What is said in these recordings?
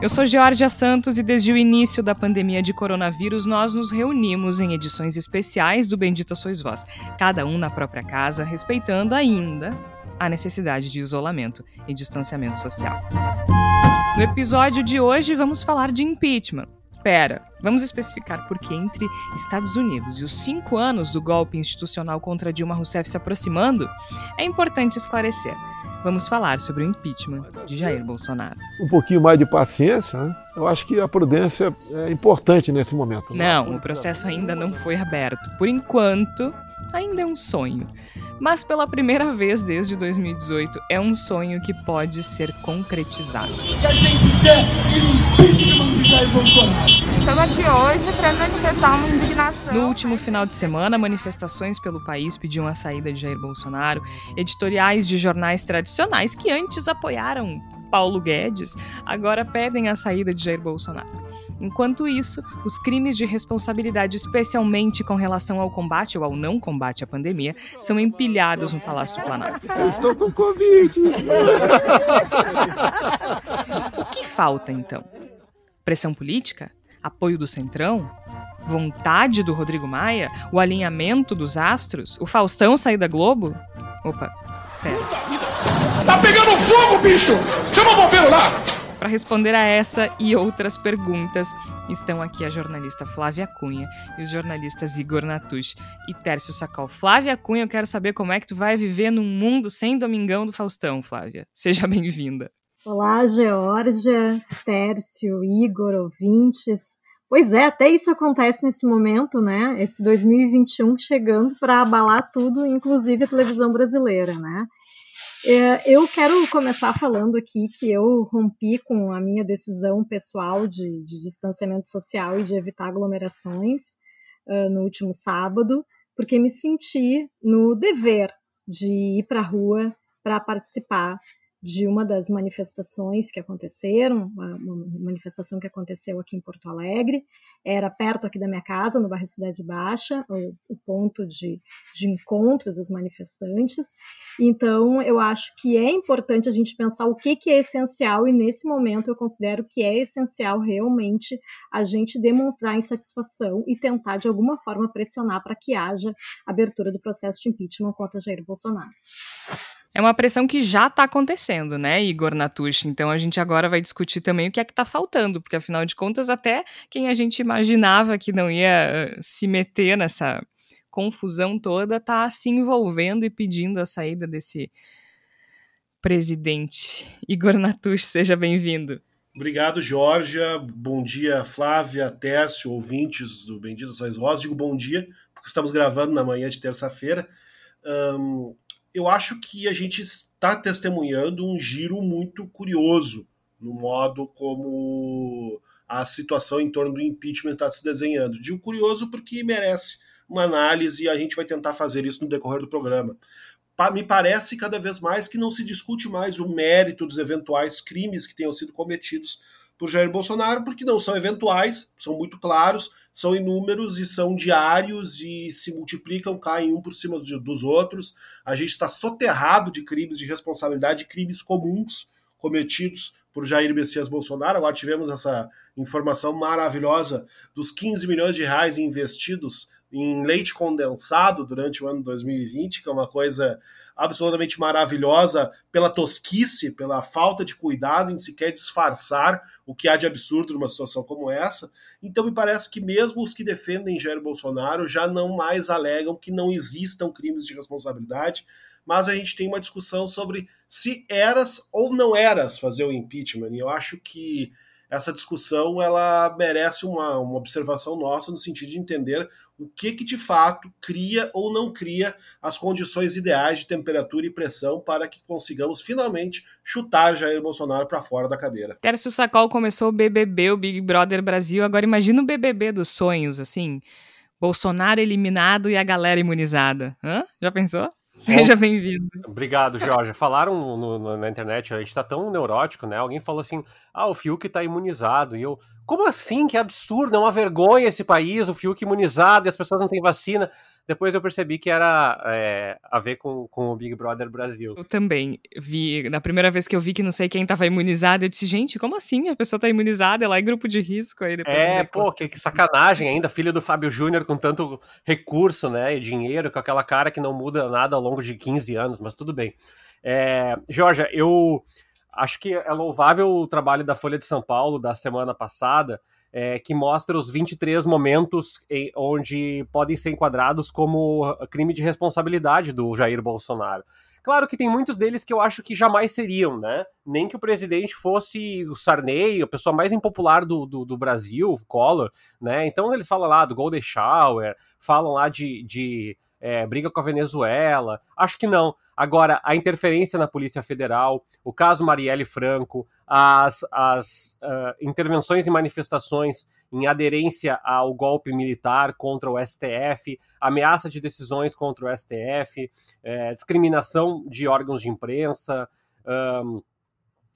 Eu sou Georgia Santos e desde o início da pandemia de coronavírus nós nos reunimos em edições especiais do Bendita Sois Vós, cada um na própria casa, respeitando ainda a necessidade de isolamento e distanciamento social. No episódio de hoje vamos falar de impeachment. Pera, vamos especificar porque entre Estados Unidos e os cinco anos do golpe institucional contra Dilma Rousseff se aproximando, é importante esclarecer vamos falar sobre o impeachment de Jair Bolsonaro. Um pouquinho mais de paciência, né? eu acho que a prudência é importante nesse momento. Né? Não, o processo ainda não foi aberto. Por enquanto, ainda é um sonho. Mas pela primeira vez desde 2018, é um sonho que pode ser concretizado. a gente quer impeachment de Jair Bolsonaro. Estamos aqui hoje para manifestar uma indignação. No último final de semana, manifestações pelo país pediam a saída de Jair Bolsonaro. Editoriais de jornais tradicionais que antes apoiaram Paulo Guedes agora pedem a saída de Jair Bolsonaro. Enquanto isso, os crimes de responsabilidade, especialmente com relação ao combate ou ao não combate à pandemia, são empilhados no Palácio do Planalto. Eu estou com Covid! o que falta, então? Pressão política? Apoio do Centrão, vontade do Rodrigo Maia, o alinhamento dos astros, o Faustão sair da Globo? Opa, pera. Tá pegando fogo, bicho! Chama o bombeiro lá! Para responder a essa e outras perguntas, estão aqui a jornalista Flávia Cunha e os jornalistas Igor Natush e Tércio Sacol. Flávia Cunha, eu quero saber como é que tu vai viver num mundo sem Domingão do Faustão, Flávia. Seja bem-vinda. Olá, Georgia, Tércio, Igor, ouvintes. Pois é, até isso acontece nesse momento, né? Esse 2021 chegando para abalar tudo, inclusive a televisão brasileira, né? É, eu quero começar falando aqui que eu rompi com a minha decisão pessoal de, de distanciamento social e de evitar aglomerações uh, no último sábado, porque me senti no dever de ir para a rua para participar de uma das manifestações que aconteceram, uma, manifestação que aconteceu aqui em Porto Alegre, era perto aqui da minha casa, no bairro Cidade Baixa, o, o ponto de, de encontro dos manifestantes. Então, eu acho que é importante a gente pensar o que, que é essencial, e nesse momento eu considero que é essencial realmente a gente demonstrar insatisfação e tentar, de alguma forma, pressionar para que haja abertura do processo de impeachment contra Jair Bolsonaro. É uma pressão que já está acontecendo, né, Igor Natush? Então a gente agora vai discutir também o que é que está faltando, porque afinal de contas, até quem a gente imaginava que não ia uh, se meter nessa confusão toda está se envolvendo e pedindo a saída desse presidente. Igor Natush, seja bem-vindo. Obrigado, Georgia. Bom dia, Flávia, Tércio, ouvintes do Bendito Sois Vós. Digo bom dia, porque estamos gravando na manhã de terça-feira. Um, eu acho que a gente está testemunhando um giro muito curioso no modo como a situação em torno do impeachment está se desenhando. Digo curioso porque merece uma análise e a gente vai tentar fazer isso no decorrer do programa. Me parece cada vez mais que não se discute mais o mérito dos eventuais crimes que tenham sido cometidos por Jair Bolsonaro, porque não são eventuais, são muito claros, são inúmeros e são diários e se multiplicam, caem um por cima dos outros. A gente está soterrado de crimes de responsabilidade, crimes comuns cometidos por Jair Messias Bolsonaro. Agora tivemos essa informação maravilhosa dos 15 milhões de reais investidos em leite condensado durante o ano 2020, que é uma coisa absolutamente maravilhosa pela tosquice, pela falta de cuidado em sequer disfarçar o que há de absurdo numa situação como essa. Então me parece que mesmo os que defendem Jair Bolsonaro já não mais alegam que não existam crimes de responsabilidade, mas a gente tem uma discussão sobre se eras ou não eras fazer o impeachment. E eu acho que essa discussão ela merece uma, uma observação nossa no sentido de entender o que, que de fato cria ou não cria as condições ideais de temperatura e pressão para que consigamos finalmente chutar Jair Bolsonaro para fora da cadeira. Tércio Sacol começou o BBB, o Big Brother Brasil, agora imagina o BBB dos sonhos, assim, Bolsonaro eliminado e a galera imunizada. Hã? Já pensou? Seja bem-vindo. Obrigado, Jorge. Falaram no, no, na internet, a gente tá tão neurótico, né? Alguém falou assim: ah, o Fiuk tá imunizado. E eu, como assim? Que absurdo, é uma vergonha esse país, o Fiuk imunizado e as pessoas não têm vacina. Depois eu percebi que era é, a ver com, com o Big Brother Brasil. Eu também vi, na primeira vez que eu vi que não sei quem estava imunizado, eu disse, gente, como assim? A pessoa tá imunizada, ela é grupo de risco aí depois. É, pô, que, que, sacanagem ainda, filho do Fábio Júnior com tanto recurso, né, e dinheiro, com aquela cara que não muda nada ao longo de 15 anos, mas tudo bem. É, Georgia, eu acho que é louvável o trabalho da Folha de São Paulo da semana passada, é, que mostra os 23 momentos em, onde podem ser enquadrados como crime de responsabilidade do Jair Bolsonaro. Claro que tem muitos deles que eu acho que jamais seriam, né? Nem que o presidente fosse o Sarney, a pessoa mais impopular do, do, do Brasil, Collor, né? Então eles falam lá do Golden Shower, falam lá de, de é, briga com a Venezuela. Acho que não. Agora, a interferência na Polícia Federal, o caso Marielle Franco, as, as uh, intervenções e manifestações em aderência ao golpe militar contra o STF, ameaça de decisões contra o STF, é, discriminação de órgãos de imprensa, um,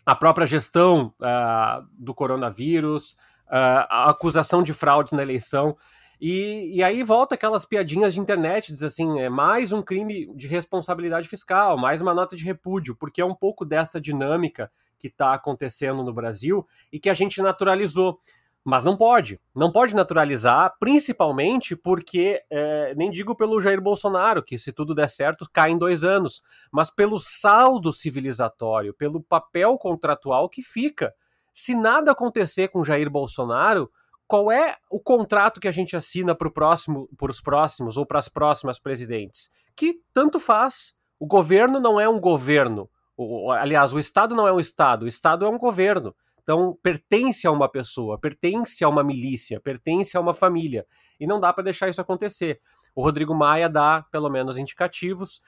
a própria gestão uh, do coronavírus, uh, a acusação de fraude na eleição. E, e aí volta aquelas piadinhas de internet, diz assim, é mais um crime de responsabilidade fiscal, mais uma nota de repúdio, porque é um pouco dessa dinâmica que está acontecendo no Brasil e que a gente naturalizou. Mas não pode, não pode naturalizar, principalmente porque, é, nem digo pelo Jair Bolsonaro, que se tudo der certo cai em dois anos, mas pelo saldo civilizatório, pelo papel contratual que fica. Se nada acontecer com Jair Bolsonaro, qual é o contrato que a gente assina para próximo, os próximos ou para as próximas presidentes? Que tanto faz. O governo não é um governo. O, aliás, o Estado não é um Estado, o Estado é um governo. Então, pertence a uma pessoa, pertence a uma milícia, pertence a uma família. E não dá para deixar isso acontecer. O Rodrigo Maia dá, pelo menos, indicativos,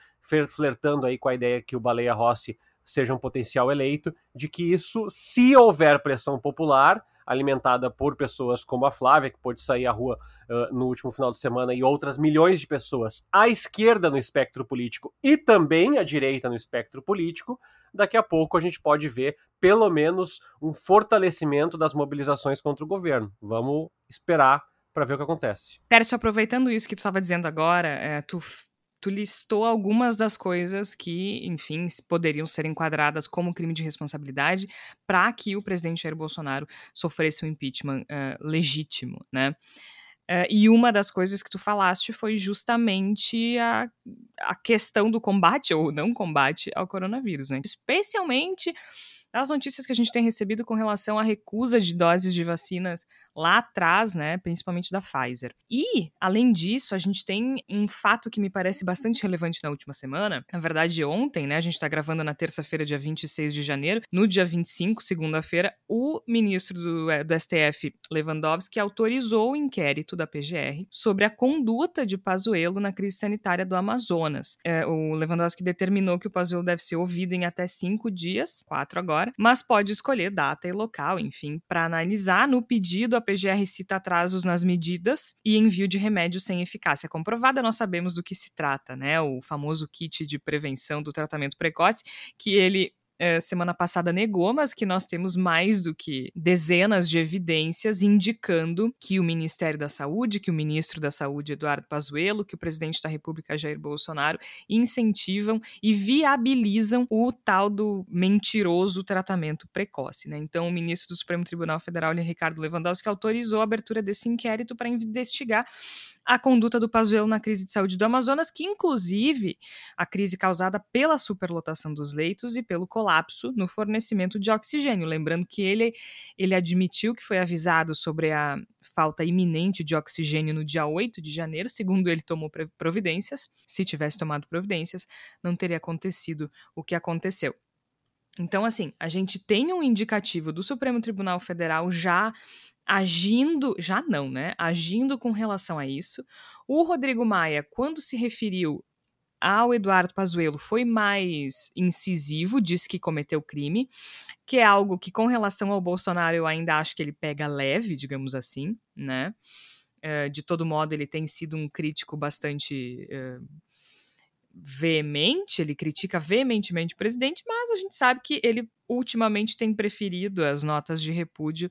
flertando aí com a ideia que o Baleia Rossi seja um potencial eleito, de que isso, se houver pressão popular, alimentada por pessoas como a Flávia, que pôde sair à rua uh, no último final de semana, e outras milhões de pessoas à esquerda no espectro político e também à direita no espectro político, daqui a pouco a gente pode ver pelo menos um fortalecimento das mobilizações contra o governo. Vamos esperar para ver o que acontece. Pércio, aproveitando isso que tu estava dizendo agora, é, tu tu listou algumas das coisas que, enfim, poderiam ser enquadradas como crime de responsabilidade para que o presidente Jair Bolsonaro sofresse um impeachment uh, legítimo, né? Uh, e uma das coisas que tu falaste foi justamente a, a questão do combate ou não combate ao coronavírus, né? Especialmente as notícias que a gente tem recebido com relação à recusa de doses de vacinas lá atrás, né, principalmente da Pfizer. E, além disso, a gente tem um fato que me parece bastante relevante na última semana. Na verdade, ontem, né, a gente está gravando na terça-feira, dia 26 de janeiro. No dia 25, segunda-feira, o ministro do, é, do STF, Lewandowski, autorizou o inquérito da PGR sobre a conduta de Pazuello na crise sanitária do Amazonas. É, o Lewandowski determinou que o Pazuello deve ser ouvido em até cinco dias, quatro agora, mas pode escolher data e local, enfim, para analisar. No pedido, a PGR cita atrasos nas medidas e envio de remédios sem eficácia comprovada. Nós sabemos do que se trata, né? O famoso kit de prevenção do tratamento precoce, que ele é, semana passada negou, mas que nós temos mais do que dezenas de evidências indicando que o Ministério da Saúde, que o ministro da Saúde, Eduardo Pazuello, que o presidente da República, Jair Bolsonaro, incentivam e viabilizam o tal do mentiroso tratamento precoce. Né? Então, o ministro do Supremo Tribunal Federal, Ricardo Lewandowski, autorizou a abertura desse inquérito para investigar a conduta do Pazuello na crise de saúde do Amazonas, que inclusive a crise causada pela superlotação dos leitos e pelo colapso no fornecimento de oxigênio. Lembrando que ele, ele admitiu que foi avisado sobre a falta iminente de oxigênio no dia 8 de janeiro, segundo ele tomou providências. Se tivesse tomado providências, não teria acontecido o que aconteceu. Então, assim, a gente tem um indicativo do Supremo Tribunal Federal já agindo, já não, né? Agindo com relação a isso. O Rodrigo Maia, quando se referiu ao Eduardo Pazuello, foi mais incisivo, disse que cometeu crime, que é algo que, com relação ao Bolsonaro, eu ainda acho que ele pega leve, digamos assim, né? Uh, de todo modo, ele tem sido um crítico bastante uh, veemente, ele critica veementemente o presidente, mas a gente sabe que ele ultimamente tem preferido as notas de repúdio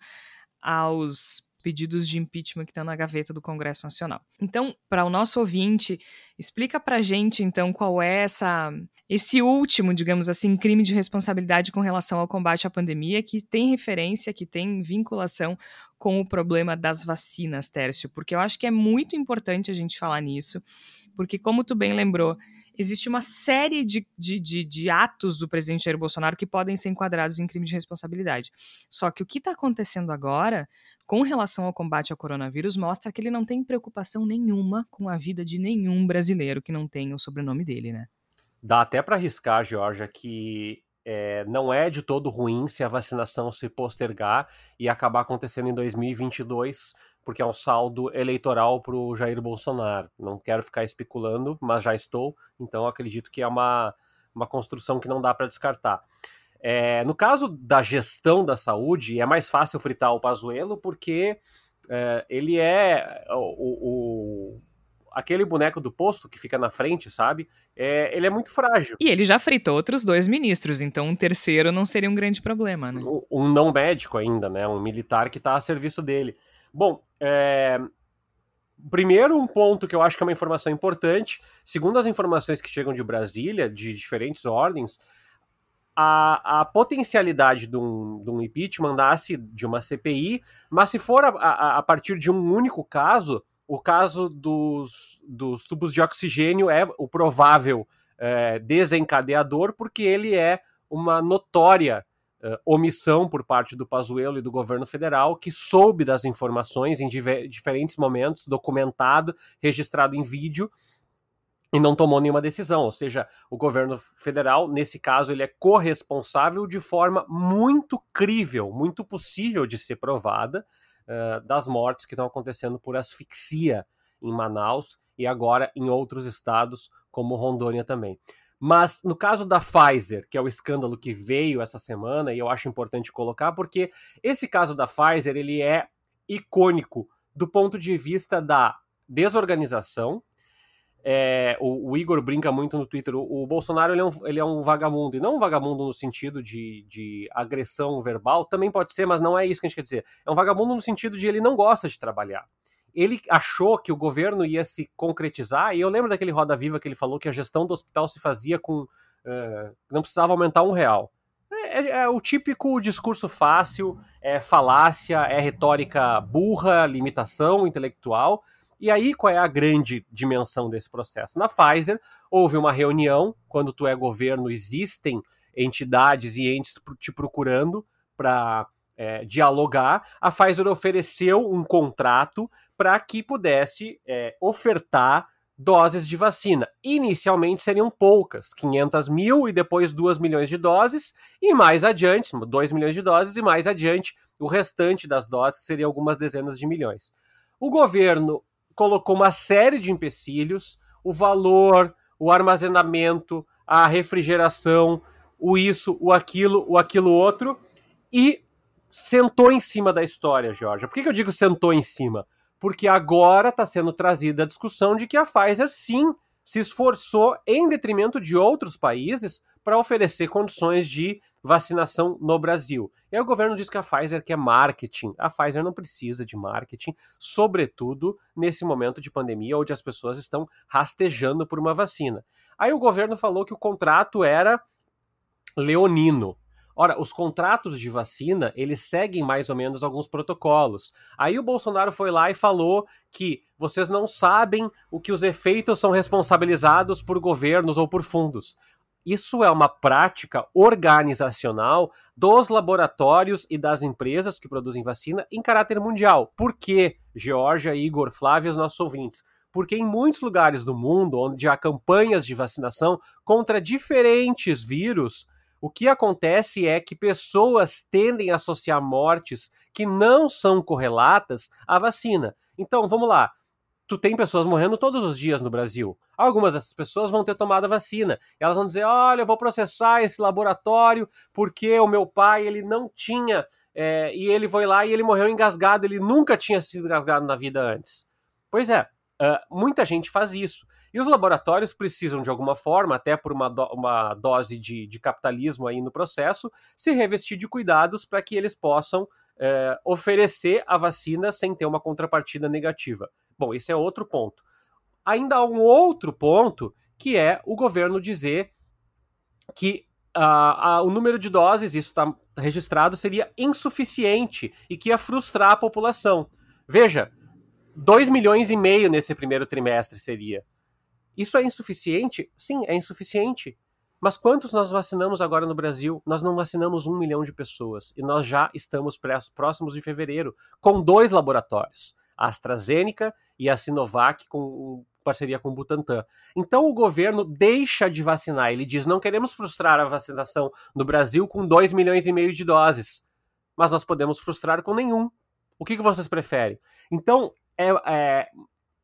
aos pedidos de impeachment que estão na gaveta do Congresso Nacional. Então, para o nosso ouvinte, explica para gente, então, qual é essa, esse último, digamos assim, crime de responsabilidade com relação ao combate à pandemia, que tem referência, que tem vinculação com o problema das vacinas, Tércio, porque eu acho que é muito importante a gente falar nisso, porque, como tu bem lembrou, existe uma série de, de, de, de, atos do presidente Jair Bolsonaro que podem ser enquadrados em crime de responsabilidade. Só que o que está acontecendo agora, com relação ao combate ao coronavírus, mostra que ele não tem preocupação nenhuma com a vida de nenhum brasileiro que não tenha o sobrenome dele, né? Dá até para arriscar, Georgia, que é, não é de todo ruim se a vacinação se postergar e acabar acontecendo em 2022 porque é um saldo eleitoral para o Jair Bolsonaro. Não quero ficar especulando, mas já estou, então acredito que é uma, uma construção que não dá para descartar. É, no caso da gestão da saúde, é mais fácil fritar o Pazuello porque é, ele é o, o, aquele boneco do posto que fica na frente, sabe? É, ele é muito frágil. E ele já fritou outros dois ministros, então um terceiro não seria um grande problema, né? Um, um não médico ainda, né? Um militar que está a serviço dele. Bom, é... primeiro um ponto que eu acho que é uma informação importante, segundo as informações que chegam de Brasília, de diferentes ordens, a, a potencialidade de um, de um impeachment nasce de uma CPI, mas se for a, a, a partir de um único caso, o caso dos, dos tubos de oxigênio é o provável é, desencadeador, porque ele é uma notória uh, omissão por parte do Pazuello e do governo federal, que soube das informações em diferentes momentos, documentado, registrado em vídeo, e não tomou nenhuma decisão. Ou seja, o governo federal, nesse caso, ele é corresponsável de forma muito crível, muito possível de ser provada, uh, das mortes que estão acontecendo por asfixia em Manaus e agora em outros estados, como Rondônia também. Mas no caso da Pfizer, que é o escândalo que veio essa semana, e eu acho importante colocar, porque esse caso da Pfizer ele é icônico do ponto de vista da desorganização. É, o, o, Igor brinca muito no Twitter. O, o Bolsonaro ele é, um, ele é, um, vagabundo, e não um vagabundo no sentido de, de agressão verbal, também pode ser, mas não é isso que a gente quer dizer. É um vagabundo no sentido de ele não gosta de trabalhar ele achou que o governo ia se concretizar, e eu lembro daquele Roda Viva que ele falou que a gestão do hospital se fazia com. Uh, não precisava aumentar um real. É, é, é, o típico discurso fácil, é falácia, é retórica burra, limitação intelectual. E aí, qual é a grande dimensão desse processo? Na Pfizer, houve uma reunião, quando tu é governo, existem entidades e entes te procurando para é, dialogar, a Pfizer ofereceu um contrato para que pudesse é, ofertar doses de vacina. Inicialmente seriam poucas, 500 mil e depois 2 milhões de doses, e mais adiante, 2 milhões de doses, e mais adiante o restante das doses, que seriam algumas dezenas de milhões. O governo colocou uma série de empecilhos, o valor, o armazenamento, a refrigeração, o isso, o aquilo, o aquilo outro, e sentou em cima da história, Georgia. Por que, que eu digo sentou em cima? Porque agora está sendo trazida a discussão de que a Pfizer sim se esforçou em detrimento de outros países para oferecer condições de vacinação no Brasil. E aí o governo diz que a Pfizer quer marketing. A Pfizer não precisa de marketing, sobretudo nesse momento de pandemia onde as pessoas estão rastejando por uma vacina. Aí o governo falou que o contrato era leonino. Ora, os contratos de vacina, eles seguem mais ou menos alguns protocolos. Aí o Bolsonaro foi lá e falou que vocês não sabem o que os efeitos são responsabilizados por governos ou por fundos. Isso é uma prática organizacional dos laboratórios e das empresas que produzem vacina em caráter mundial. Por quê, Georgia, Igor, Flávio, os nossos ouvintes? Porque em muitos lugares do mundo, onde há campanhas de vacinação contra diferentes vírus, O que acontece é que pessoas tendem a associar mortes que não são correlatas à vacina. Então, vamos lá. Tu tem pessoas morrendo todos os dias no Brasil. Algumas dessas pessoas vão ter tomado a vacina. Elas vão dizer: olha, eu vou processar esse laboratório porque o meu pai ele não tinha. É, e ele foi lá e ele morreu engasgado. Ele nunca tinha sido engasgado na vida antes. Pois é, uh, muita gente faz isso. E os laboratórios precisam, de alguma forma, até por uma, do uma dose de, de, capitalismo aí no processo, se revestir de cuidados para que eles possam é, oferecer a vacina sem ter uma contrapartida negativa. Bom, esse é outro ponto. Ainda há um outro ponto, que é o governo dizer que uh, uh, o número de doses, isso está registrado, seria insuficiente e que ia frustrar a população. Veja, 2 milhões e meio nesse primeiro trimestre seria. Isso é insuficiente? Sim, é insuficiente. Mas quantos nós vacinamos agora no Brasil? Nós não vacinamos um milhão de pessoas e nós já estamos próximos de fevereiro com dois laboratórios, a AstraZeneca e a Sinovac com parceria com o Butantan. Então o governo deixa de vacinar. Ele diz: não queremos frustrar a vacinação no Brasil com 2 milhões e meio de doses, mas nós podemos frustrar com nenhum. O que, que vocês preferem? Então, é, é,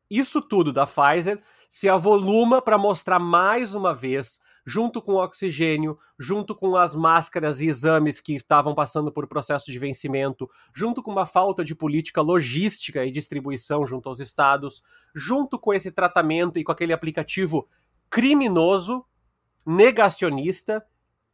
isso tudo da Pfizer se avoluma para mostrar mais uma vez, junto com o oxigênio, junto com as máscaras e exames que estavam passando por processo de vencimento, junto com uma falta de política logística e distribuição junto aos estados, junto com esse tratamento e com aquele aplicativo criminoso, negacionista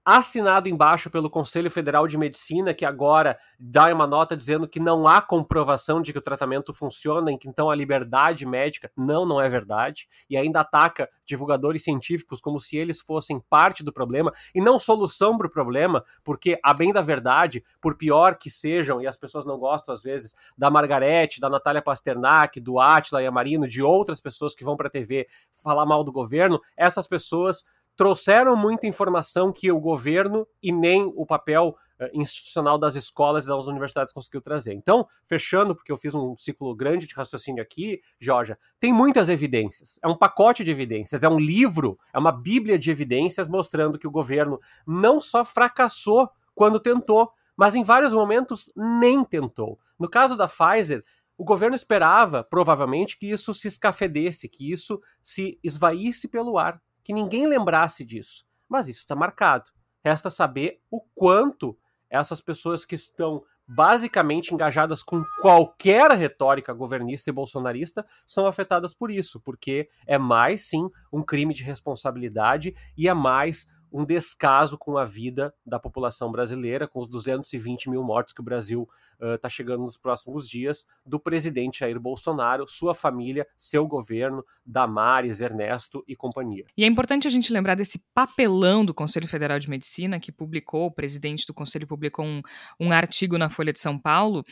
assinado embaixo pelo Conselho Federal de Medicina, que agora dá uma nota dizendo que não há comprovação de que o tratamento funciona, em que então a liberdade médica não, não é verdade, e ainda ataca divulgadores científicos como se eles fossem parte do problema e não solução para o problema, porque, a bem da verdade, por pior que sejam, e as pessoas não gostam às vezes, da Margarete, da Natália Pasternak, do Atila e Amarino, de outras pessoas que vão para a TV falar mal do governo, essas pessoas trouxeram muita informação que o governo e nem o papel uh, institucional das escolas e das universidades conseguiu trazer. Então, fechando, porque eu fiz um ciclo grande de raciocínio aqui, Georgia, tem muitas evidências. É um pacote de evidências, é um livro, é uma bíblia de evidências mostrando que o governo não só fracassou quando tentou, mas em vários momentos nem tentou. No caso da Pfizer, o governo esperava, provavelmente, que isso se escafedesse, que isso se esvaísse pelo ar que ninguém lembrasse disso. Mas isso está marcado. Resta saber o quanto essas pessoas que estão basicamente engajadas com qualquer retórica governista e bolsonarista são afetadas por isso, porque é mais sim um crime de responsabilidade e é mais um descaso com a vida da população brasileira, com os 220 mil mortes que o Brasil está uh, chegando nos próximos dias, do presidente Jair Bolsonaro, sua família, seu governo, Damares, Ernesto e companhia. E é importante a gente lembrar desse papelão do Conselho Federal de Medicina, que publicou, o presidente do Conselho publicou um, um artigo na Folha de São Paulo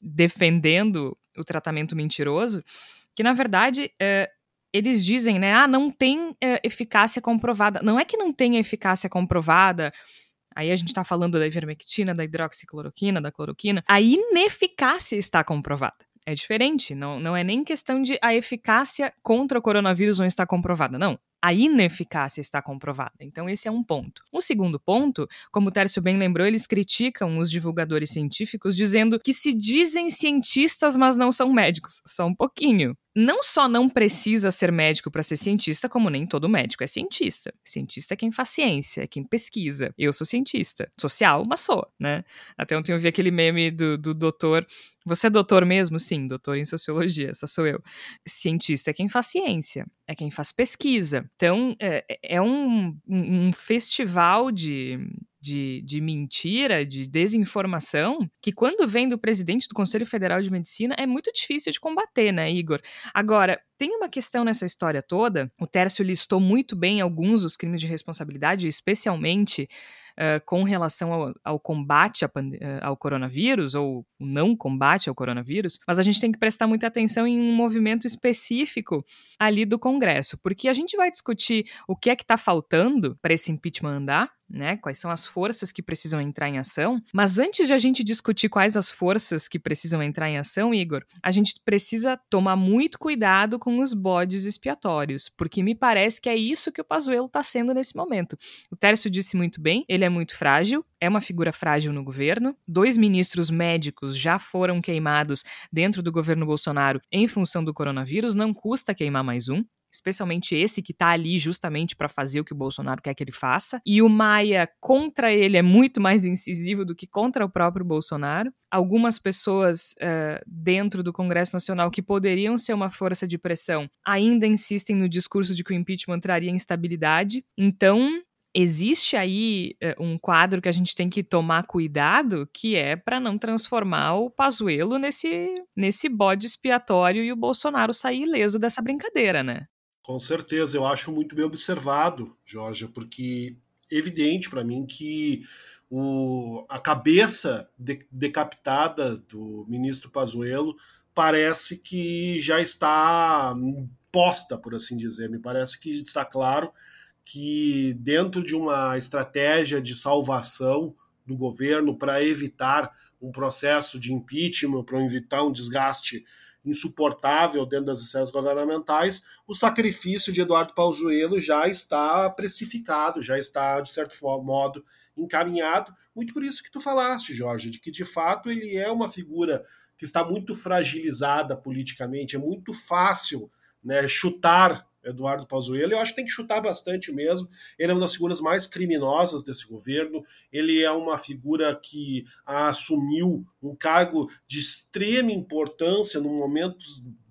defendendo o tratamento mentiroso, que na verdade é, eles dizem, né? Ah, não tem é, eficácia comprovada. Não é que não tenha eficácia comprovada. Aí a gente está falando da ivermectina, da hidroxicloroquina, da cloroquina. A ineficácia está comprovada. É diferente, não, não é nem questão de a eficácia contra o coronavírus não está comprovada, não a ineficácia está comprovada. Então, esse é um ponto. Um segundo ponto, como o Tércio bem lembrou, eles criticam os divulgadores científicos dizendo que se dizem cientistas, mas não são médicos. Só um pouquinho. Não só não precisa ser médico para ser cientista, como nem todo médico é cientista. Cientista é quem faz ciência, é quem pesquisa. Eu sou cientista. Social, mas sou, né? Até ontem eu vi aquele meme do, do doutor você é doutor mesmo? Sim, doutor em sociologia, essa sou eu. Cientista é quem faz ciência, é quem faz pesquisa. Então, é, é um, um festival de, de, de, mentira, de desinformação, que quando vem do presidente do Conselho Federal de Medicina é muito difícil de combater, né, Igor? Agora, tem uma questão nessa história toda, o Tércio listou muito bem alguns dos crimes de responsabilidade, especialmente uh, com relação ao, ao combate ao coronavírus, ou não combate ao coronavírus, mas a gente tem que prestar muita atenção em um movimento específico ali do Congresso, porque a gente vai discutir o que é que está faltando para esse impeachment andar, né? Quais são as forças que precisam entrar em ação. Mas antes de a gente discutir quais as forças que precisam entrar em ação, Igor, a gente precisa tomar muito cuidado com os bodes expiatórios, porque me parece que é isso que o Pazuello está sendo nesse momento. O Tércio disse muito bem, ele é muito frágil, é uma figura frágil no governo. Dois ministros médicos já foram queimados dentro do governo Bolsonaro em função do coronavírus, não custa queimar mais um especialmente esse que está ali justamente para fazer o que o Bolsonaro quer que ele faça. E o Maia contra ele é muito mais incisivo do que contra o próprio Bolsonaro. Algumas pessoas uh, dentro do Congresso Nacional que poderiam ser uma força de pressão ainda insistem no discurso de que o impeachment traria instabilidade. Então, existe aí uh, um quadro que a gente tem que tomar cuidado, que é para não transformar o Pazuello nesse, nesse bode expiatório e o Bolsonaro sair ileso dessa brincadeira, né? Com certeza, eu acho muito bem observado, Jorge, porque é evidente para mim que o, a cabeça de, decapitada do ministro Pazuello parece que já está posta, por assim dizer. Me parece que está claro que dentro de uma estratégia de salvação do governo para evitar um processo de impeachment, para evitar um desgaste insuportável dentro das esferas governamentais, o sacrifício de Eduardo Pazuello já está precificado, já está, de certo modo, encaminhado. Muito por isso que tu falaste, Jorge, de que, de fato, ele é uma figura que está muito fragilizada politicamente, é muito fácil né, chutar Eduardo Pazuello. Eu acho que tem que chutar bastante mesmo. Ele é uma das figuras mais criminosas desse governo. Ele é uma figura que assumiu um cargo de extrema importância no momento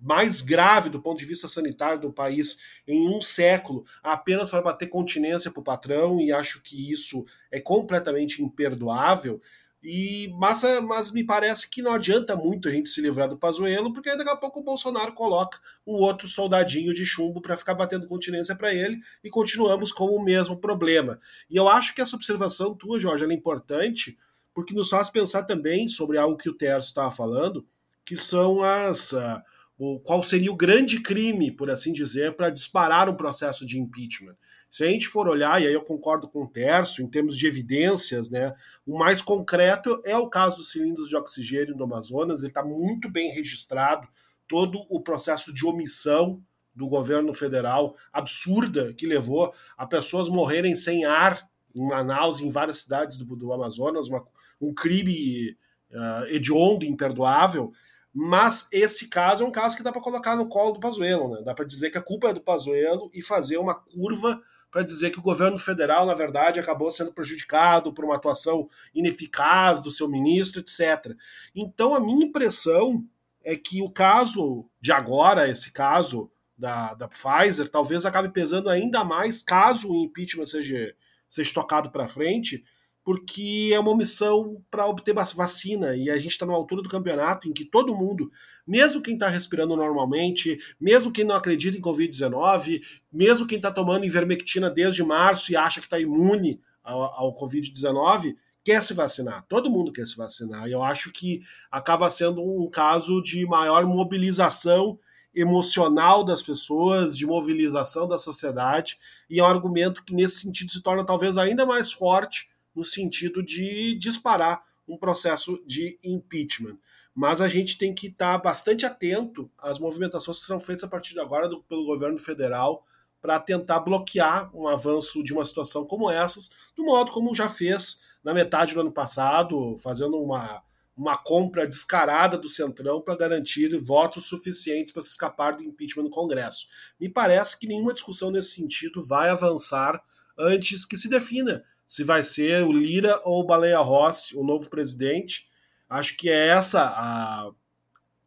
mais grave do ponto de vista sanitário do país em um século, apenas para bater continência para o patrão, e acho que isso é completamente imperdoável. E, mas, mas me parece que não adianta muito a gente se livrar do Pazuello, porque daqui a pouco o Bolsonaro coloca um outro soldadinho de chumbo para ficar batendo continência para ele e continuamos com o mesmo problema. E eu acho que essa observação tua, Jorge, é importante, porque nos faz pensar também sobre algo que o Terço estava falando, que são as. Uh, o, qual seria o grande crime, por assim dizer, para disparar um processo de impeachment. Se a gente for olhar, e aí eu concordo com o Terço, em termos de evidências, né, o mais concreto é o caso dos cilindros de oxigênio do Amazonas, ele está muito bem registrado, todo o processo de omissão do governo federal absurda que levou a pessoas morrerem sem ar em Manaus em várias cidades do, do Amazonas, uma, um crime uh, hediondo, imperdoável, mas esse caso é um caso que dá para colocar no colo do Pazuello, né? Dá para dizer que a culpa é do Pazuello e fazer uma curva para dizer que o governo federal, na verdade, acabou sendo prejudicado por uma atuação ineficaz do seu ministro, etc. Então, a minha impressão é que o caso de agora, esse caso da, da Pfizer, talvez acabe pesando ainda mais caso o impeachment seja, seja tocado para frente, porque é uma omissão para obter vacina e a gente está numa altura do campeonato em que todo mundo mesmo quem está respirando normalmente, mesmo quem não acredita em Covid-19, mesmo quem está tomando ivermectina desde março e acha que está imune ao, ao Covid-19, quer se vacinar. Todo mundo quer se vacinar. E eu acho que acaba sendo um caso de maior mobilização emocional das pessoas, de mobilização da sociedade, e é um argumento que, nesse sentido, se torna talvez ainda mais forte no sentido de disparar um processo de impeachment mas a gente tem que estar bastante atento às movimentações que serão feitas a partir de agora do, pelo governo federal para tentar bloquear um avanço de uma situação como essas, do modo como já fez na metade do ano passado, fazendo uma, uma compra descarada do Centrão para garantir votos suficientes para se escapar do impeachment no Congresso. Me parece que nenhuma discussão nesse sentido vai avançar antes que se defina se vai ser o Lira ou o Baleia Rossi, o novo presidente, Acho que é essa a,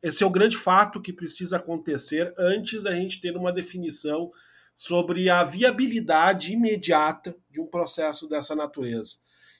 esse é o grande fato que precisa acontecer antes da gente ter uma definição sobre a viabilidade imediata de um processo dessa natureza.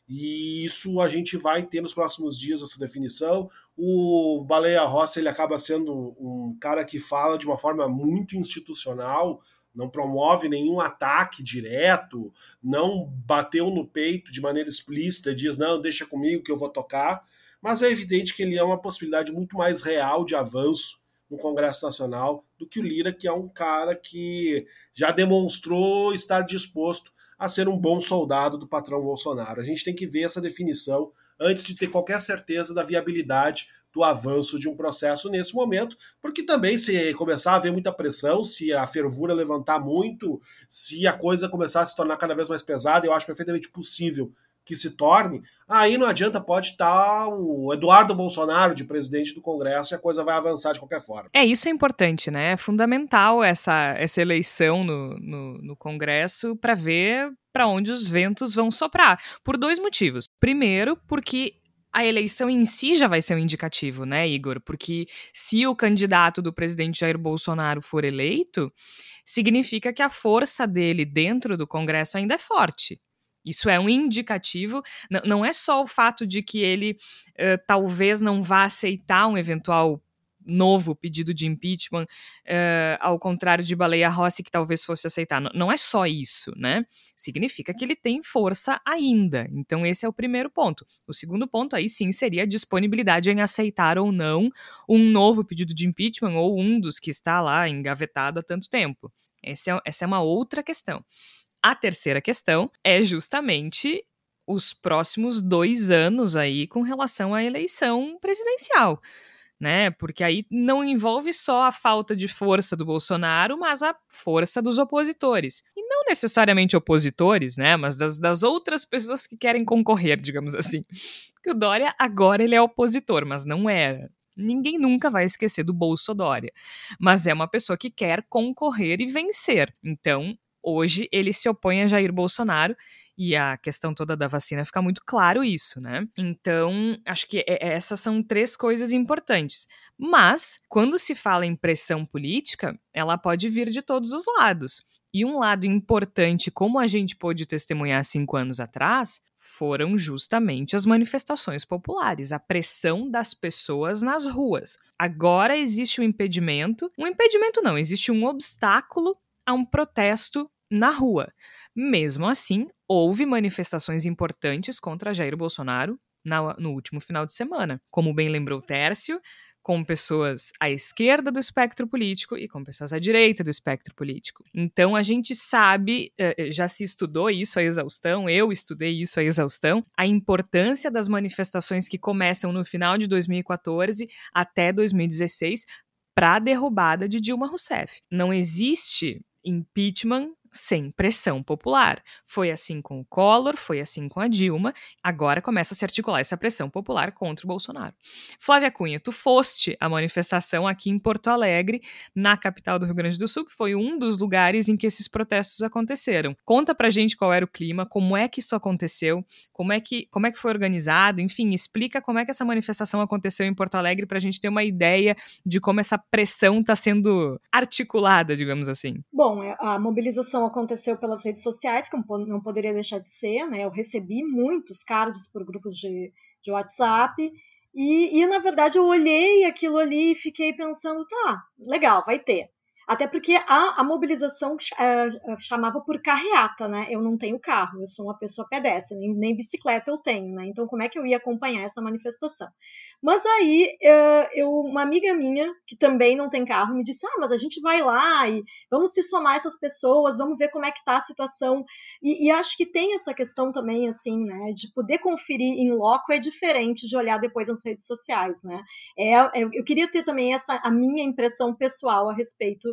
E isso a gente vai ter nos próximos dias essa definição. O Baleia Rossi ele acaba sendo um cara que fala de uma forma muito institucional, não promove nenhum ataque direto, não bateu no peito de maneira explícita, diz não, deixa comigo que eu vou tocar mas é evidente que ele é uma possibilidade muito mais real de avanço no Congresso Nacional do que o Lira, que é um cara que já demonstrou estar disposto a ser um bom soldado do patrão Bolsonaro. A gente tem que ver essa definição antes de ter qualquer certeza da viabilidade do avanço de um processo nesse momento, porque também se começar a haver muita pressão, se a fervura levantar muito, se a coisa começar a se tornar cada vez mais pesada, eu acho perfeitamente possível que se torne, aí não adianta, pode estar o Eduardo Bolsonaro de presidente do Congresso e a coisa vai avançar de qualquer forma. É, isso é importante, né? É fundamental essa, essa eleição no, no, no Congresso para ver para onde os ventos vão soprar, por dois motivos. Primeiro, porque a eleição em si já vai ser um indicativo, né, Igor? Porque se o candidato do presidente Jair Bolsonaro for eleito, significa que a força dele dentro do Congresso ainda é forte. Isso é um indicativo, não é só o fato de que ele uh, talvez não vá aceitar um eventual novo pedido de impeachment, uh, ao contrário de Baleia Rossi, que talvez fosse aceitar. Não, não é só isso, né? Significa que ele tem força ainda. Então, esse é o primeiro ponto. O segundo ponto, aí sim, seria a disponibilidade em aceitar ou não um novo pedido de impeachment ou um dos que está lá engavetado há tanto tempo. É, essa é uma outra questão. A terceira questão é justamente os próximos dois anos aí com relação à eleição presidencial. Né? Porque aí não envolve só a falta de força do Bolsonaro, mas a força dos opositores. E não necessariamente opositores, né? Mas das, das outras pessoas que querem concorrer, digamos assim. Porque o Dória agora ele é opositor, mas não era. Ninguém nunca vai esquecer do Bolsodória. Mas é uma pessoa que quer concorrer e vencer. Então, hoje ele se opõe a Jair Bolsonaro e a questão toda da vacina fica muito claro isso, né? Então, acho que é, é, essas são três coisas importantes. Mas, quando se fala em pressão política, ela pode vir de todos os lados. E um lado importante, como a gente pôde testemunhar cinco anos atrás, foram justamente as manifestações populares, a pressão das pessoas nas ruas. Agora existe um impedimento, um impedimento não, existe um obstáculo a um protesto na rua. Mesmo assim, houve manifestações importantes contra Jair Bolsonaro na, no último final de semana. Como bem lembrou Tércio, com pessoas à esquerda do espectro político e com pessoas à direita do espectro político. Então a gente sabe, eh, eh, já se estudou isso à exaustão, eu estudei isso à exaustão, a importância das manifestações que começam no final de 2014 até 2016 para a derrubada de Dilma Rousseff. Não existe impeachment sem pressão popular. Foi assim com o Collor, foi assim com a Dilma, agora começa a se articular essa pressão popular contra o Bolsonaro. Flávia Cunha, tu foste a manifestação aqui em Porto Alegre, na capital do Rio Grande do Sul, que foi um dos lugares em que esses protestos aconteceram. Conta pra gente qual era o clima, como é que isso aconteceu, como é que, como é que foi organizado, enfim, explica como é que essa manifestação aconteceu em Porto Alegre pra gente ter uma ideia de como essa pressão está sendo articulada, digamos assim. Bom, é, a mobilização aconteceu pelas redes sociais, que não poderia deixar de ser, né? Eu recebi muitos cards por grupos de, de WhatsApp. E, e, na verdade, eu olhei aquilo ali e fiquei pensando, tá, legal, vai ter. Até porque a, a mobilização é, chamava por carreata, né? Eu não tenho carro, eu sou uma pessoa pedestre, nem, nem bicicleta eu tenho, né? Então, como é que eu ia acompanhar essa manifestação? Mas aí, eu, uma amiga minha, que também não tem carro, me disse: Ah, mas a gente vai lá e vamos se somar essas pessoas, vamos ver como é que tá a situação. E, e acho que tem essa questão também, assim, né, de poder conferir em loco é diferente de olhar depois nas redes sociais, né? É, é eu queria ter também essa a minha impressão pessoal a respeito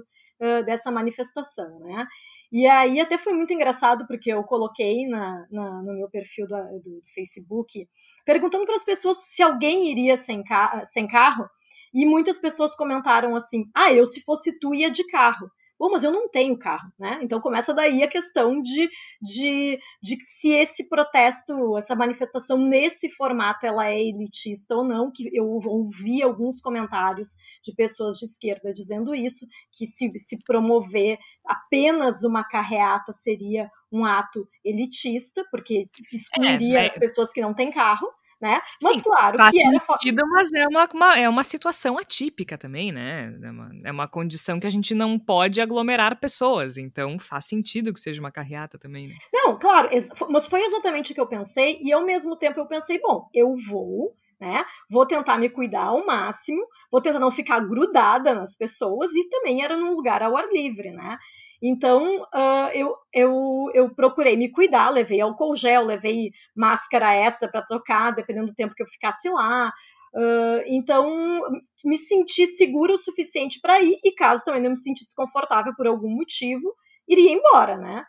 dessa manifestação, né? E aí até foi muito engraçado, porque eu coloquei na, na no meu perfil do, do Facebook perguntando para as pessoas se alguém iria sem, ca sem carro, e muitas pessoas comentaram assim: ah, eu se fosse tu ia de carro. Bom, mas eu não tenho carro, né? Então começa daí a questão de, de, de se esse protesto, essa manifestação nesse formato, ela é elitista ou não, que eu ouvi alguns comentários de pessoas de esquerda dizendo isso, que se, se promover apenas uma carreata seria um ato elitista, porque excluiria é, as pessoas que não têm carro né? Mas Sim, claro faz que era sentido, mas é uma, uma, é uma situação atípica também, né? É uma, é uma condição que a gente não pode aglomerar pessoas, então faz sentido que seja uma carreata também, né? Não, claro, mas foi exatamente o que eu pensei, e ao mesmo tempo eu pensei, bom, eu vou, né? Vou tentar me cuidar ao máximo, vou tentar não ficar grudada nas pessoas, e também era num lugar ao ar livre, né? Então, uh, eu, eu, eu, procurei me cuidar, levei álcool gel, levei máscara essa para trocar, dependendo do tempo que eu ficasse lá. Uh, então, me senti segura o suficiente para ir, e caso também não me sentisse confortável por algum motivo, iria embora, né?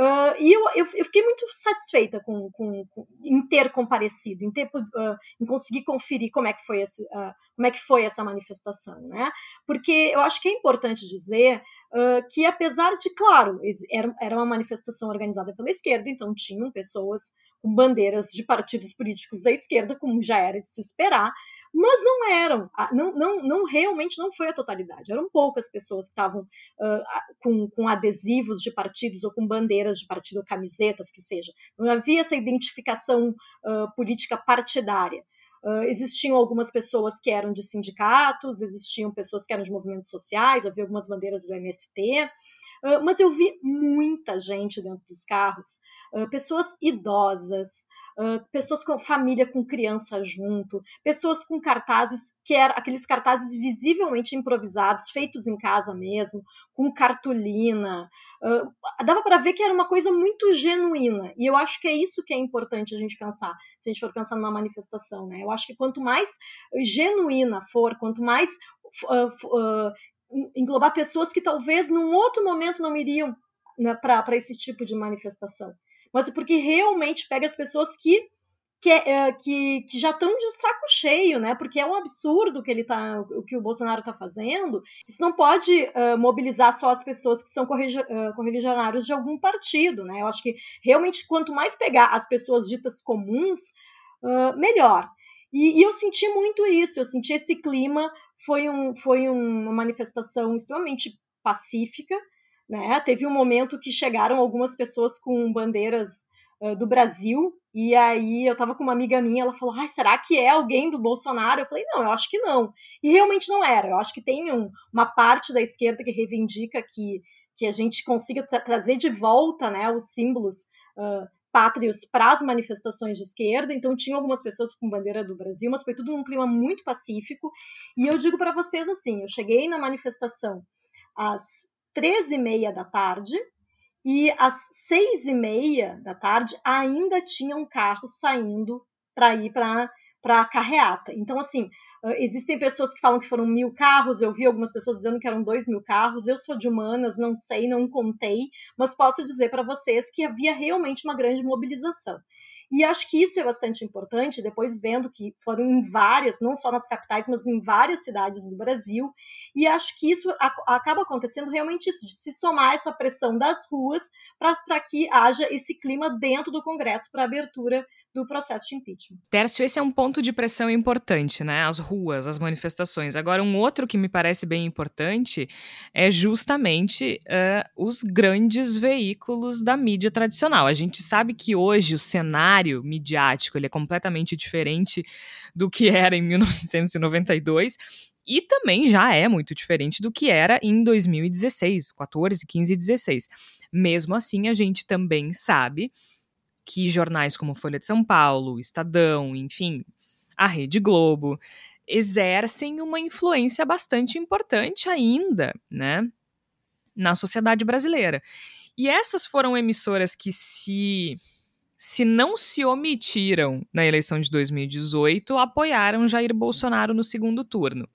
Uh, e eu, eu, eu, fiquei muito satisfeita com, com, com, em ter comparecido, em, ter, uh, em conseguir conferir como é, que foi esse, uh, como é que foi essa manifestação, né? Porque eu acho que é importante dizer que, apesar de, claro, era, era uma manifestação organizada pela esquerda, então tinham pessoas com bandeiras de partidos políticos da esquerda, como já era de se esperar, mas não eram, não, não, não realmente não foi a totalidade. Eram poucas pessoas que estavam uh, com, com adesivos de partidos ou com bandeiras de partido, camisetas que seja. Não havia essa identificação uh, política partidária. Uh, existiam algumas pessoas que eram de sindicatos, existiam pessoas que eram de movimentos sociais, havia algumas bandeiras do MST, uh, mas eu vi muita gente dentro dos carros, uh, pessoas idosas, pessoas com família com criança junto, pessoas com cartazes que eram aqueles cartazes visivelmente improvisados, feitos em casa mesmo, com cartolina. Dava para ver que era uma coisa muito genuína. E eu acho que é isso que é importante a gente pensar, se a gente for pensar numa manifestação. Né? Eu acho que quanto mais genuína for, quanto mais uh, englobar pessoas que talvez num outro momento não iriam né, para esse tipo de manifestação mas é porque realmente pega as pessoas que que, é, que, que, já estão de saco cheio, né? Porque é um absurdo que ele tá, o que o Bolsonaro está fazendo. Isso não pode uh, mobilizar só as pessoas que são correligionários de algum partido, né? Eu acho que realmente quanto mais pegar as pessoas ditas comuns, uh, melhor. E, e, eu senti muito isso. Eu senti esse clima. Foi, um, foi uma manifestação extremamente pacífica. Né? Teve um momento que chegaram algumas pessoas com bandeiras uh, do Brasil, e aí eu estava com uma amiga minha, ela falou: Ai, será que é alguém do Bolsonaro? Eu falei: Não, eu acho que não. E realmente não era. Eu acho que tem um, uma parte da esquerda que reivindica que, que a gente consiga tra trazer de volta né, os símbolos. Uh, pátrios para as manifestações de esquerda, então tinha algumas pessoas com bandeira do Brasil, mas foi tudo num clima muito pacífico. E eu digo para vocês assim: eu cheguei na manifestação às 13 e meia da tarde e às seis e meia da tarde ainda tinham carros saindo para ir para a carreata. Então, assim, existem pessoas que falam que foram mil carros, eu vi algumas pessoas dizendo que eram dois mil carros, eu sou de humanas, não sei, não contei, mas posso dizer para vocês que havia realmente uma grande mobilização. E acho que isso é bastante importante, depois vendo que foram em várias, não só nas capitais, mas em várias cidades do Brasil. E acho que isso acaba acontecendo realmente isso, de se somar essa pressão das ruas para que haja esse clima dentro do Congresso para abertura do processo de impeachment. Tércio, esse é um ponto de pressão importante, né? As ruas, as manifestações. Agora, um outro que me parece bem importante é justamente uh, os grandes veículos da mídia tradicional. A gente sabe que hoje o cenário midiático ele é completamente diferente do que era em 1992 e também já é muito diferente do que era em 2016, 14, 15 e 16. Mesmo assim, a gente também sabe que jornais como Folha de São Paulo, Estadão, enfim, a Rede Globo, exercem uma influência bastante importante ainda, né, na sociedade brasileira. E essas foram emissoras que se se não se omitiram na eleição de 2018, apoiaram Jair Bolsonaro no segundo turno.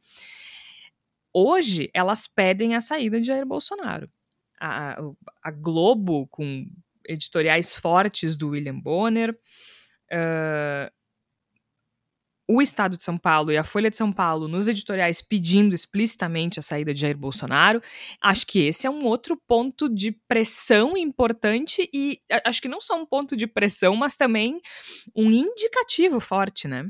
Hoje, elas pedem a saída de Jair Bolsonaro. A, a Globo, com editoriais fortes do William Bonner. Uh, o Estado de São Paulo e a Folha de São Paulo nos editoriais pedindo explicitamente a saída de Jair Bolsonaro. Acho que esse é um outro ponto de pressão importante e acho que não só um ponto de pressão, mas também um indicativo forte, né?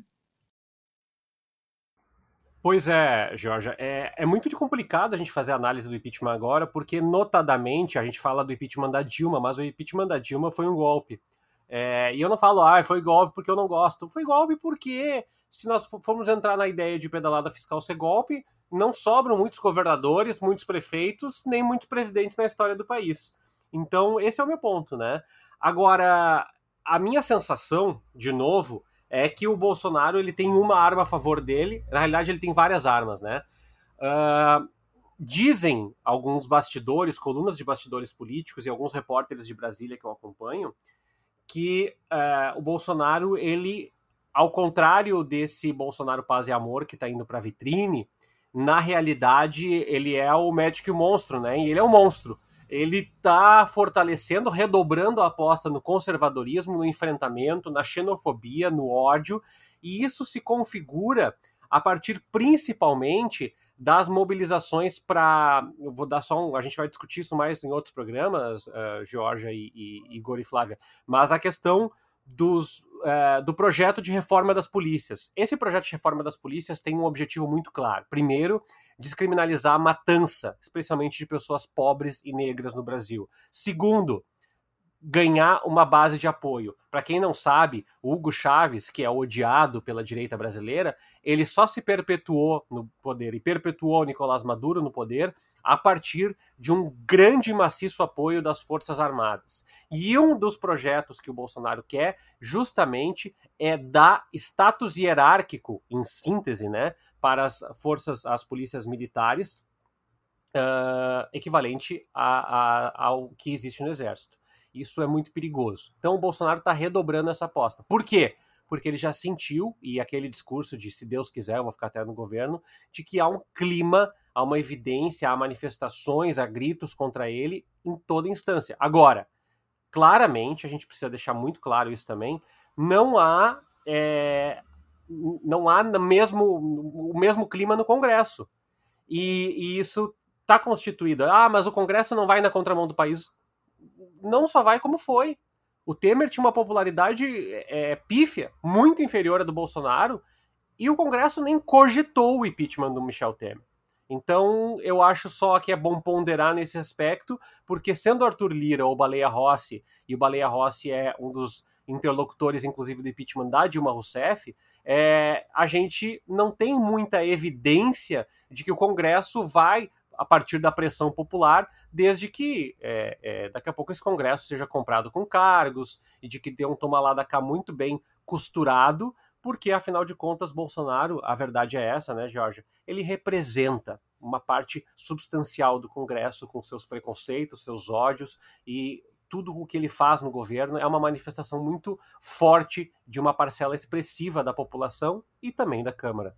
Pois é, Georgia. É, é muito complicado a gente fazer análise do impeachment agora, porque, notadamente, a gente fala do impeachment da Dilma, mas o impeachment da Dilma foi um golpe. É, e eu não falo, ah, foi golpe porque eu não gosto. Foi golpe porque, se nós formos entrar na ideia de pedalada fiscal ser golpe, não sobram muitos governadores, muitos prefeitos, nem muitos presidentes na história do país. Então, esse é o meu ponto, né? Agora, a minha sensação, de novo, é que o Bolsonaro ele tem uma arma a favor dele. Na realidade, ele tem várias armas, né? Uh, dizem alguns bastidores, colunas de bastidores políticos e alguns repórteres de Brasília que eu acompanho, que uh, o Bolsonaro, ele, ao contrário desse Bolsonaro paz e amor que está indo para vitrine, na realidade ele é o médico e o monstro, né? E ele é o monstro. Ele está fortalecendo, redobrando a aposta no conservadorismo, no enfrentamento, na xenofobia, no ódio, e isso se configura a partir principalmente das mobilizações para. Vou dar só um. A gente vai discutir isso mais em outros programas, uh, Georgia e, e Igor e Flávia, mas a questão dos, uh, do projeto de reforma das polícias. Esse projeto de reforma das polícias tem um objetivo muito claro. Primeiro, descriminalizar a matança, especialmente de pessoas pobres e negras no Brasil. Segundo, ganhar uma base de apoio. Para quem não sabe, Hugo Chaves, que é odiado pela direita brasileira, ele só se perpetuou no poder e perpetuou Nicolás Maduro no poder a partir de um grande maciço apoio das Forças Armadas. E um dos projetos que o Bolsonaro quer, justamente, é dar status hierárquico, em síntese, né, para as forças, as polícias militares, uh, equivalente a, a, ao que existe no Exército. Isso é muito perigoso. Então o Bolsonaro está redobrando essa aposta. Por quê? Porque ele já sentiu, e aquele discurso de se Deus quiser, eu vou ficar até no governo, de que há um clima, há uma evidência, há manifestações, há gritos contra ele em toda instância. Agora, claramente, a gente precisa deixar muito claro isso também, não há. É, não há mesmo, o mesmo clima no Congresso. E, e isso está constituído. Ah, mas o Congresso não vai na contramão do país não só vai como foi. O Temer tinha uma popularidade é, pífia, muito inferior à do Bolsonaro, e o Congresso nem cogitou o impeachment do Michel Temer. Então, eu acho só que é bom ponderar nesse aspecto, porque sendo Arthur Lira ou Baleia Rossi, e o Baleia Rossi é um dos interlocutores, inclusive, do impeachment da Dilma Rousseff, é, a gente não tem muita evidência de que o Congresso vai a partir da pressão popular, desde que é, é, daqui a pouco esse Congresso seja comprado com cargos e de que tenha um toma lá da cá muito bem costurado, porque afinal de contas Bolsonaro, a verdade é essa, né, Jorge? Ele representa uma parte substancial do Congresso com seus preconceitos, seus ódios e tudo o que ele faz no governo é uma manifestação muito forte de uma parcela expressiva da população e também da Câmara.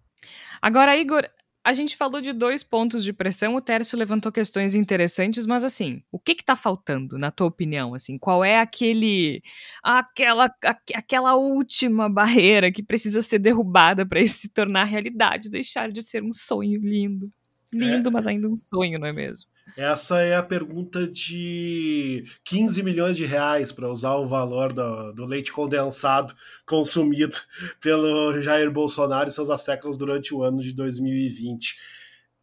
Agora, Igor, a gente falou de dois pontos de pressão, o Tércio levantou questões interessantes, mas assim, o que está faltando, na tua opinião? Assim, qual é aquele, aquela, aquela última barreira que precisa ser derrubada para isso se tornar realidade, deixar de ser um sonho lindo, lindo, é. mas ainda um sonho, não é mesmo? Essa é a pergunta de 15 milhões de reais, para usar o valor do, do, leite condensado consumido pelo Jair Bolsonaro e seus asseclas durante o ano de 2020.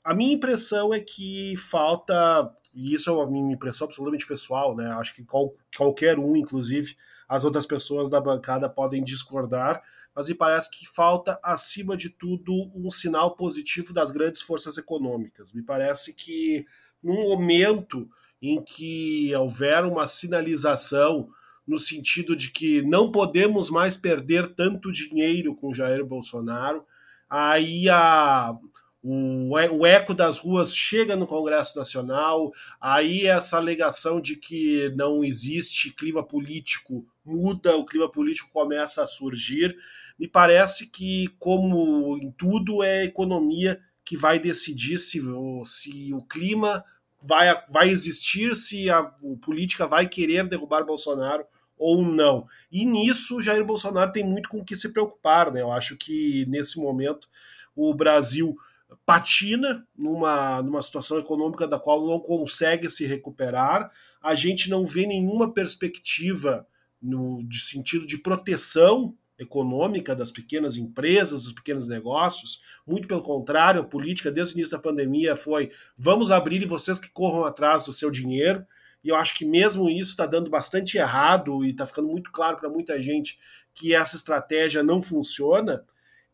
A minha impressão é que falta, e isso é uma minha impressão absolutamente pessoal, né? Acho que qual, qualquer um, inclusive as outras pessoas da bancada, podem discordar, mas me parece que falta, acima de tudo, um sinal positivo das grandes forças econômicas. Me parece que num momento em que houver uma sinalização no sentido de que não podemos mais perder tanto dinheiro com Jair Bolsonaro, aí a, o, o eco das ruas chega no Congresso Nacional, aí essa alegação de que não existe clima político muda, o clima político começa a surgir. Me parece que, como em tudo, é a economia que vai decidir se, se o clima vai, vai existir, se a, a política vai querer derrubar Bolsonaro ou não. E nisso, Jair Bolsonaro tem muito com o que se preocupar. Né? Eu acho que nesse momento o Brasil patina numa, numa situação econômica da qual não consegue se recuperar. A gente não vê nenhuma perspectiva no de sentido de proteção econômica das pequenas empresas, dos pequenos negócios. Muito pelo contrário, a política desde o início da pandemia foi vamos abrir e vocês que corram atrás do seu dinheiro. E eu acho que mesmo isso está dando bastante errado e está ficando muito claro para muita gente que essa estratégia não funciona.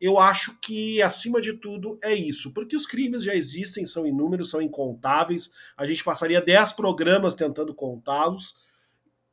Eu acho que, acima de tudo, é isso. Porque os crimes já existem, são inúmeros, são incontáveis. A gente passaria 10 programas tentando contá-los.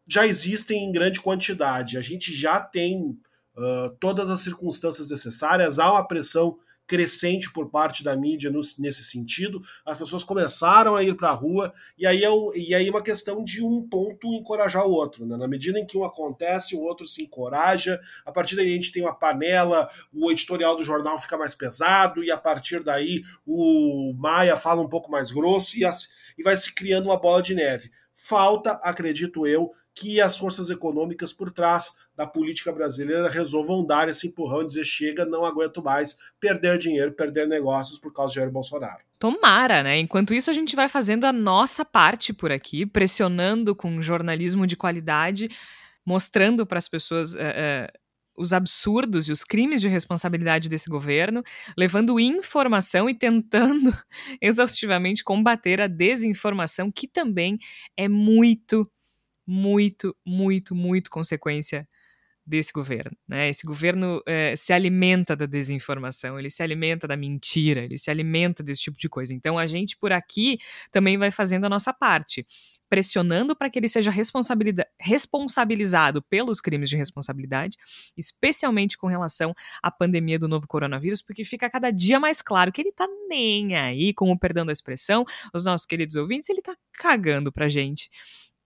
Já existem em grande quantidade. A gente já tem uh, todas as circunstâncias necessárias, há uma pressão crescente por parte da mídia no, nesse sentido. As pessoas começaram a ir para a rua, e aí, é um, e aí é uma questão de um ponto encorajar o outro. Né? Na medida em que um acontece, o outro se encoraja, a partir daí a gente tem uma panela, o editorial do jornal fica mais pesado, e a partir daí o Maia fala um pouco mais grosso, e, as, e vai se criando uma bola de neve. Falta, acredito eu, que as forças econômicas por trás da política brasileira resolvam dar esse empurrão e dizer chega, não aguento mais perder dinheiro, perder negócios por causa de Jair Bolsonaro. Tomara, né? Enquanto isso, a gente vai fazendo a nossa parte por aqui, pressionando com jornalismo de qualidade, mostrando para as pessoas. Uh, uh, os absurdos e os crimes de responsabilidade desse governo, levando informação e tentando exaustivamente combater a desinformação, que também é muito muito, muito, muito consequência desse governo. Né? Esse governo é, se alimenta da desinformação, ele se alimenta da mentira, ele se alimenta desse tipo de coisa. Então a gente por aqui também vai fazendo a nossa parte, pressionando para que ele seja responsabilizado pelos crimes de responsabilidade, especialmente com relação à pandemia do novo coronavírus, porque fica cada dia mais claro que ele está nem aí, com o perdão da expressão, os nossos queridos ouvintes, ele está cagando pra gente.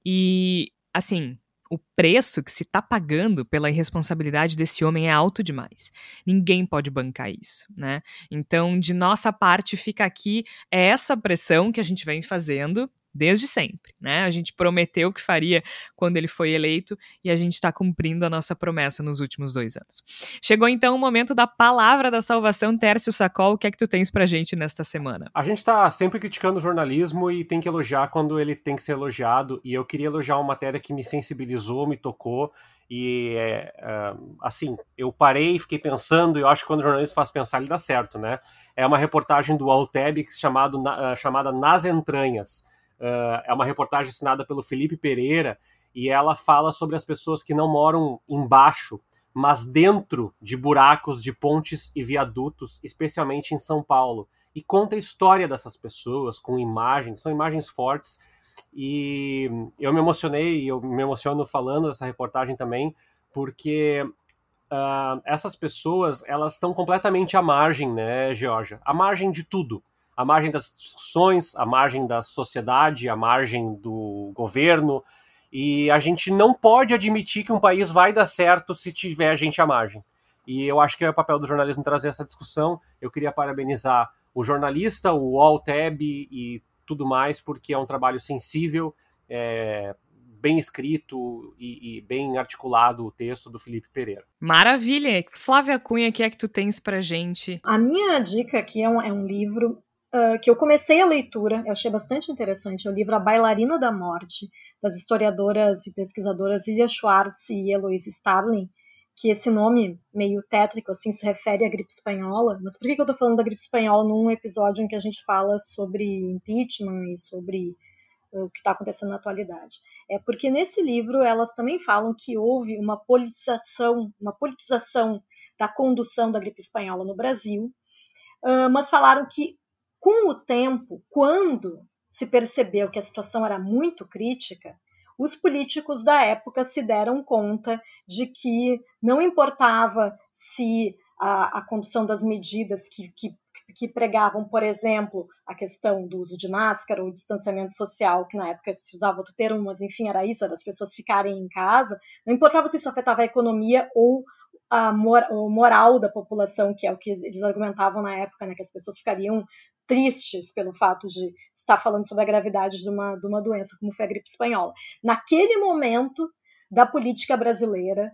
E, assim, o preço que se está pagando pela irresponsabilidade desse homem é alto demais. Ninguém pode bancar isso, né? Então, de nossa parte, fica aqui essa pressão que a gente vem fazendo desde sempre, né? A gente prometeu que faria quando ele foi eleito e a gente está cumprindo a nossa promessa nos últimos dois anos. Chegou então o momento da palavra da salvação, Tércio Sacol, o que é que tu tens pra gente nesta semana? A gente está sempre criticando o jornalismo e tem que elogiar quando ele tem que ser elogiado, e eu queria elogiar uma matéria que me sensibilizou, me tocou, e é, é, assim, eu parei fiquei pensando, eu acho que quando o jornalista faz pensar, ele dá certo, né? É uma reportagem do Alteb chamado, chamada Nas Entranhas, Uh, é uma reportagem assinada pelo Felipe Pereira e ela fala sobre as pessoas que não moram embaixo, mas dentro de buracos de pontes e viadutos, especialmente em São Paulo. E conta a história dessas pessoas com imagens, são imagens fortes. E eu me emocionei, eu me emociono falando dessa reportagem também, porque uh, essas pessoas elas estão completamente à margem, né, Georgia? À margem de tudo à margem das discussões, à margem da sociedade, à margem do governo. E a gente não pode admitir que um país vai dar certo se tiver a gente à margem. E eu acho que é o papel do jornalismo trazer essa discussão. Eu queria parabenizar o jornalista, o Altab e tudo mais, porque é um trabalho sensível, é, bem escrito e, e, bem articulado o texto do Felipe Pereira. Maravilha! Flávia Cunha, o que é que tu tens pra gente? A minha dica aqui é um, é um livro uh, que eu comecei a leitura, eu achei bastante interessante, é o livro A Bailarina da Morte, das historiadoras e pesquisadoras Lilia Schwartz e Eloise Starling, que esse nome meio tétrico assim se refere à gripe espanhola. Mas por que, que eu estou falando da gripe espanhola num episódio em que a gente fala sobre impeachment e sobre o que está acontecendo na atualidade? É porque nesse livro elas também falam que houve uma politização, uma politização da condução da gripe espanhola no Brasil, mas falaram que com o tempo, quando se percebeu que a situação era muito crítica, os políticos da época se deram conta de que não importava se a, a condução das medidas que, que, que, pregavam, por exemplo, a questão do uso de máscara ou distanciamento social, que na época se usava outro termo, mas enfim, era isso, era as pessoas ficarem em casa, não importava se isso afetava a economia ou a moral da população, que é o que eles argumentavam na época, né, que as pessoas ficariam tristes pelo fato de estar falando sobre a gravidade de uma, de uma doença como foi a gripe espanhola. Naquele momento da política brasileira,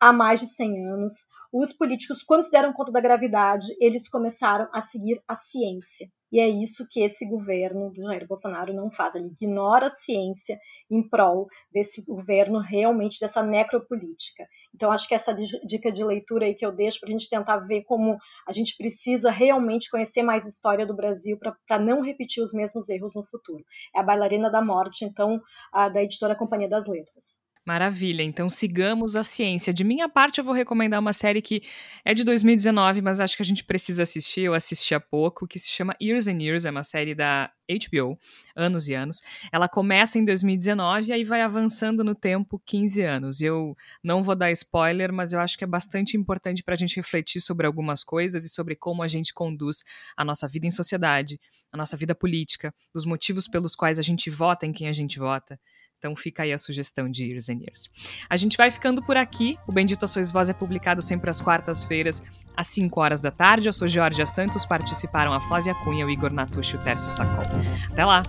há mais de 100 anos, os políticos, quando se deram conta da gravidade, eles começaram a seguir a ciência. E é isso que esse governo do Jair Bolsonaro não faz. Ele ignora a ciência em prol desse governo realmente dessa necropolítica. Então, acho que essa dica de leitura aí que eu deixo para a gente tentar ver como a gente precisa realmente conhecer mais história do Brasil para não repetir os mesmos erros no futuro. É a Bailarina da Morte, então, a, da editora Companhia das Letras. Maravilha, então sigamos a ciência. De minha parte, eu vou recomendar uma série que é de 2019, mas acho que a gente precisa assistir. Eu assisti há pouco, que se chama Years and Years, é uma série da HBO, anos e anos. Ela começa em 2019 e aí vai avançando no tempo 15 anos. Eu não vou dar spoiler, mas eu acho que é bastante importante para a gente refletir sobre algumas coisas e sobre como a gente conduz a nossa vida em sociedade, a nossa vida política, os motivos pelos quais a gente vota em quem a gente vota. Então fica aí a sugestão de Years and Years. A gente vai ficando por aqui. O Bendito a Sois Voz é publicado sempre às quartas-feiras, às 5 horas da tarde. Eu sou Georgia Santos, participaram a Flávia Cunha, o Igor Natucci e o Tércio Sacol. Até lá!